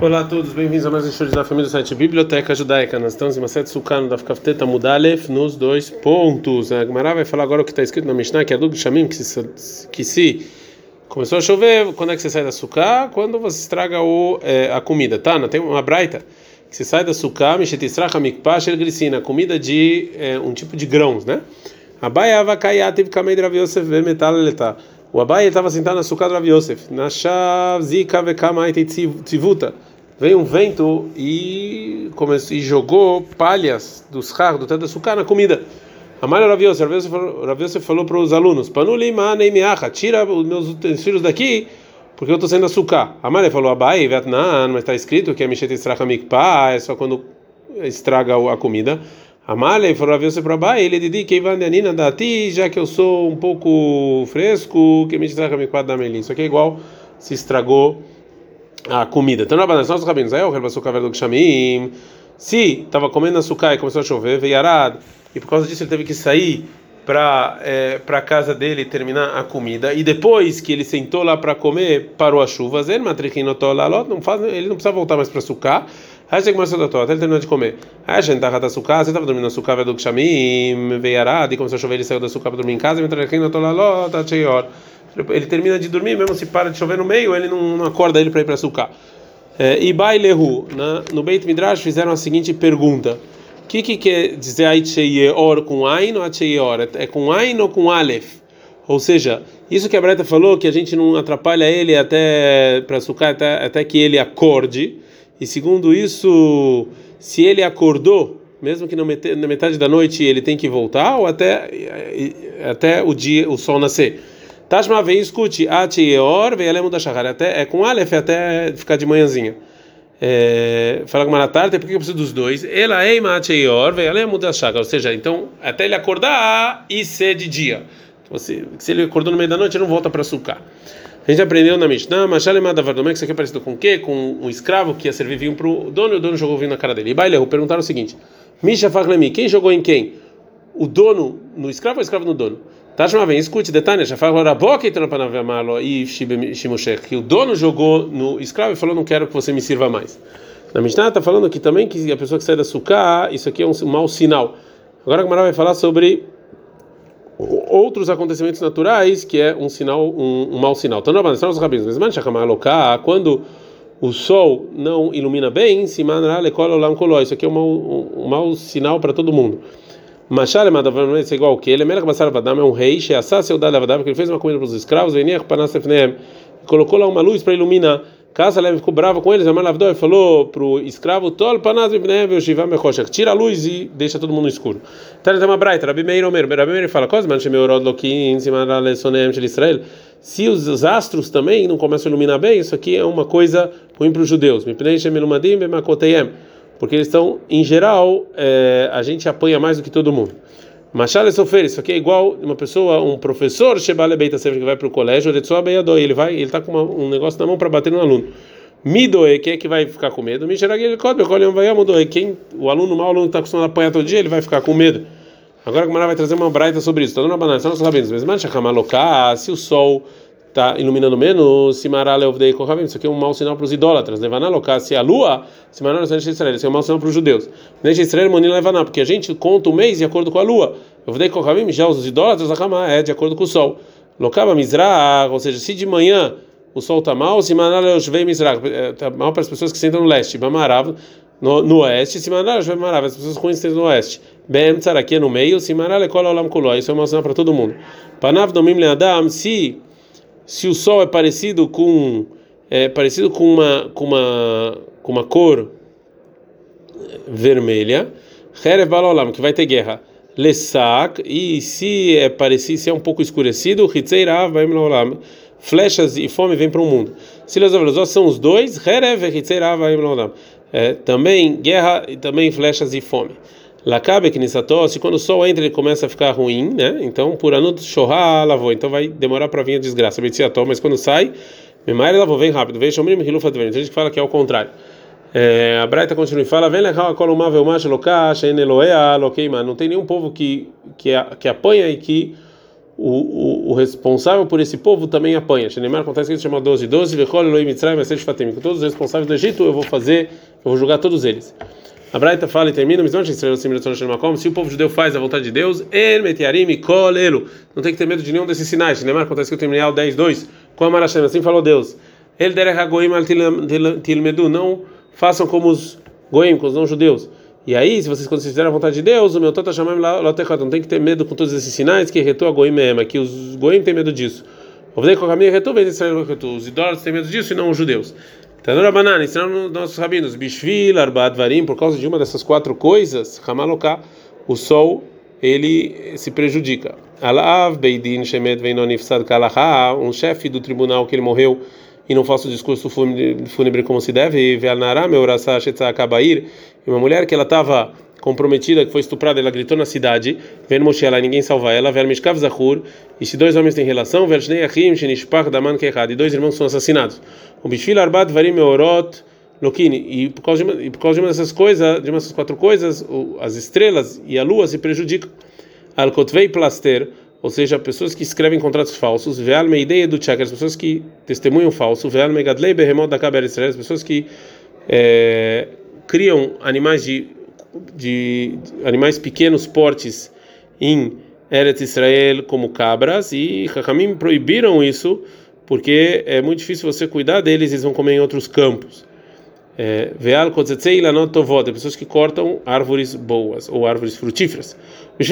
Olá a todos, bem-vindos a mais um estudo da família do site Biblioteca Judaica. Nós estamos em Maset Sukano da Fkafteta Mudalef nos dois pontos. A Gemara vai falar agora o que está escrito na Mishnah, que é do Shamim, que se, que se começou a chover, quando é que você sai da suká? Quando você estraga o, é, a comida, tá? Não tem uma braita que você sai da suká, Mishetistracha Mikpash Grisina, comida de é, um tipo de grãos, né? Abai Avakayat Kamei Rav Yosef Metal Letá. O Abai estava sentado na suká do Rav Yosef. Na Shav Zika Vekamait Tzivuta veio um vento e começou e jogou palhas dos carros do teto da sucar na comida. Amália Raviose, Raviose falou para os alunos: Panulima neimiacha, tira os meus utensílios daqui, porque eu estou sendo açúcar. Amália falou: Abai, Vietnã, mas está escrito que a mexeta estraga mikpá, é só quando estraga a comida. Amália falou: Raviose para Abai, ele disse que Ivandanina dati, já que eu sou um pouco fresco, que me estraga mikpá da melim. Isso aqui é igual se estragou a comida. Então, nós nossos rabinos, aí o açúcar do Kshamim, se estava comendo açúcar e começou a chover, veio arado, e por causa disso ele teve que sair para é, para casa dele terminar a comida. E depois que ele sentou lá para comer parou a chuva ele não faz ele não precisa voltar mais para açúcar chega mais até ele terminou de comer aí a gente estava açúcar você estava dormindo no açúcar do Kshamim veio arado e começou a chover ele saiu do açúcar para dormir em casa ele termina de dormir, mesmo se para de chover no meio, ele não, não acorda ele para ir para. É, e Bailehu, no Beit Midrash, fizeram a seguinte pergunta: O que, que quer dizer Aitcheyeor com Ain ou Aitcheyeor? É com Ain ou com Aleph? Ou seja, isso que a Breta falou, que a gente não atrapalha ele até para açúcar, até, até que ele acorde. E segundo isso, se ele acordou, mesmo que na metade da noite ele tem que voltar, ou até, até o dia, o sol nascer. Tashma vem escute Atieor ve'elemu da até é com Aleph até ficar de manhãzinha. É, fala com Maratarta, por que eu preciso dos dois? Ela é Atieor ve'elemu da ou seja, então até ele acordar e ser de dia. Então, se, se ele acordou no meio da noite, ele não volta para açúcar. A gente aprendeu na Mishnah, Mashalemada Vardomé, que isso aqui é parecido com o quê? Com um escravo que ia servir vinho para o dono e o dono jogou vinho na cara dele. E Bailehu perguntaram o seguinte: Misha Faglemi, quem jogou em quem? O dono no escravo ou o escravo no dono? Tashma vem, escute, detalhe, já falou Raboque Trapanavamalo e Shimushek, que o dono jogou no escravo e falou: Não quero que você me sirva mais. Na Mishnah está falando aqui também que a pessoa que sai da suká, isso aqui é um mau sinal. Agora a Gamara vai falar sobre outros acontecimentos naturais que é um sinal, um, um mau sinal. Então, não os rabinos, mas quando o sol não ilumina bem, isso aqui é um mau, um, um mau sinal para todo mundo. Machale Madavam é igual que ele, Melech Basar Vadam é um rei, Sheassá Seudá Lavadam, que ele fez uma comida para os escravos, Veniach Panasefneem, colocou lá uma luz para iluminar. Casa Leve ficou brava com eles, Amar Lavdor falou para o escravo, tira a luz e deixa todo mundo escuro. Então ele tem uma braita, Rabi Meir Omer, Rabi Meir fala, Cosman Shemeorod Lokin, Simara Sonem de Israel. Se os astros também não começam a iluminar bem, isso aqui é uma coisa ruim para os judeus. Porque eles estão, em geral, é, a gente apanha mais do que todo mundo. Machale Sofer, isso aqui é igual uma pessoa, um professor Shebale Beita que vai para o colégio, ele vai, ele está com uma, um negócio na mão para bater no aluno. Midoe, quem é que vai ficar com medo? Quem, o aluno mal, o aluno está acostumado a apanhar todo dia, ele vai ficar com medo. Agora a Gamara vai trazer uma braita sobre isso. Estou dando uma banana, são os rabinos. Mas se o sol está iluminando menos, isso aqui é um mau sinal para os idólatras. Levaná se a lua, Simarale Ovdei Israel, isso é um mau sinal para os judeus. Deixa Israel Monina Levaná, porque a gente conta o mês de acordo com a lua. Ovdei Kohavim, já os idólatras, a é de acordo com o sol. Lokaba Mizrah, ou seja, se de manhã o sol está mal, Simarale Ovdei Mizrah, está mal para as pessoas que sentam no leste. Bamarav, no, no oeste, Simarale Ovdei Marav, as pessoas ruins sentam no oeste. Bem, é no meio, Simarale Kola Olam Kuló, isso é um mau sinal para todo mundo. Panav Domim Leadam, se se o sol é parecido com é parecido com uma com uma com uma cor vermelha, Herev Balolam, que vai ter guerra. Lesak, e se é parecido, se é um pouco escurecido, Hitzeirav Baim Lolam, flechas e fome vêm para o mundo. Se os são os dois, Herev Hitzeirav Baim Lolam. É, também guerra e também flechas e fome. Lakabe se quando o sol entra ele começa a ficar ruim, né? Então, por anut shorra lavou, então vai demorar para vir a desgraça. Betziató, mas quando sai, Memaire lavou, vem rápido. Vem Shomrim Hilufa Tem gente que fala que é o contrário. É, a Braita continua e fala: Vem legal, columável macho locacha, eneloea, loqueima. Não tem nenhum povo que, que, que apanha e que o, o, o, responsável por esse povo também apanha. Shenemar acontece que isso chama 12, 12, Vechol Elohim Mitzrayim Esesh Fatim. Com todos os responsáveis do Egito eu vou fazer, eu vou julgar todos eles. A Braita fala e termina, se o povo judeu faz a vontade de Deus. Não tem que ter medo de nenhum desses sinais. Shenemar acontece que eu terminei o 10, 2. Com a Marashem, assim falou Deus. El Derech HaGoim Al Tilmedu. Não façam como os Goim, como os não-judeus. E aí, se vocês vocês fizeram a vontade de Deus, o meu Tota chamam não tem que ter medo com todos esses sinais que retou a Goim Ema, que os Goim têm medo disso. Os idólatras têm medo disso e não os judeus. Tanura banana, ensinando nossos rabinos, Bishvil, Arbaat Varim, por causa de uma dessas quatro coisas, Hamaloká, o sol, ele se prejudica. Alav, Beidin, Shemet, Veinonifsad, Kalaha, um chefe do tribunal que ele morreu e não faça o discurso fúnebre como se deve, e uma mulher que ela estava comprometida, que foi estuprada, ela gritou na cidade, vendo Moshe lá, ninguém salva ela, ver Mishkav Zahur, e se dois homens têm relação, ver Shnei Achim, Shenishpach Daman Kechad, e dois irmãos são assassinados. O Bishvil Arbat Varim Meorot Lokini, e por causa de uma, por causa de uma dessas coisas, de uma dessas quatro coisas, as estrelas e a lua se prejudicam. Al-Kotvei Plaster, ou seja, pessoas que escrevem contratos falsos, veal meideia do checker, as pessoas que testemunham falso, veal megadlei behemot da caber Israel, as pessoas que é, criam animais de, de animais pequenos portes em Eretz Israel como cabras e Hakamim proibiram isso porque é muito difícil você cuidar deles, eles vão comer em outros campos. É, veal kotzetzei lanot tovot, pessoas que cortam árvores boas ou árvores frutíferas. Por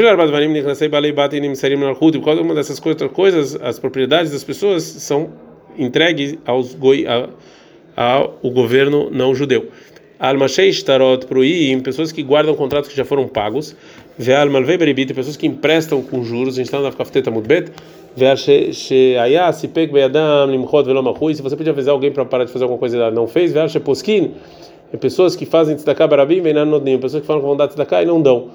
causa uma dessas coisas, as propriedades das pessoas são entregues aos goi, ao governo não judeu. Almashei tarot pruim, pessoas que guardam contratos que já foram pagos. Veal malvei beribit, pessoas que emprestam com juros. A gente está na Kafteta Mudbet. Veal sheaya sipek beyadam limchot velom achui. Se você podia avisar alguém para parar de fazer alguma coisa e não fez. Veal sheposkin, pessoas que fazem tzedakah barabim vem nodnim, pessoas que falam que vão dar tzedakah e não dão.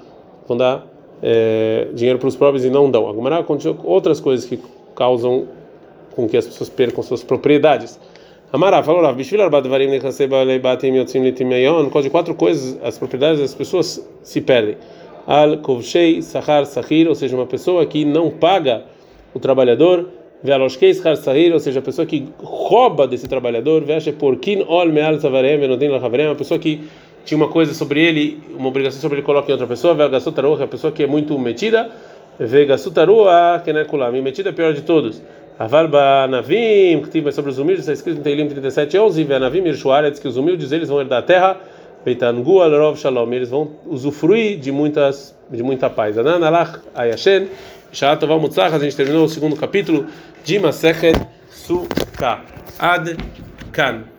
Vão dar é, dinheiro para os próprios e não dão. Agora, outras coisas que causam com que as pessoas percam suas propriedades. Amará falou Rav, Bishvil Arbat Varim Nechasei Balei Batim Yotzim Litimeyon, causa de quatro coisas, as propriedades das pessoas se perdem. Al Kovshei Sahar Sahir, ou seja, uma pessoa que não paga o trabalhador, Vealoshkei Sahar Sahir, ou seja, a pessoa que rouba desse trabalhador, Veashe Porkin Ol Meal Savarem Venodin Lachavarem, uma pessoa que tinha uma coisa sobre ele, uma obrigação sobre ele, coloca em outra pessoa, Veagasotaruah, a pessoa que é muito metida, Vegasutaruah Kenekulam, e metida é pior de todos. Aval Navim, que sobre os humildes, está escrito em Teilim 37, 11, Navim Irshuaretz, que os humildes eles vão herdar a terra, Beitangu Alrov Shalom, eles vão usufruir de muitas de muita paz. Anan Alach Ayashen, Shat Mutzach, a gente terminou o segundo capítulo de Masechet Sukkah. Ad Kan.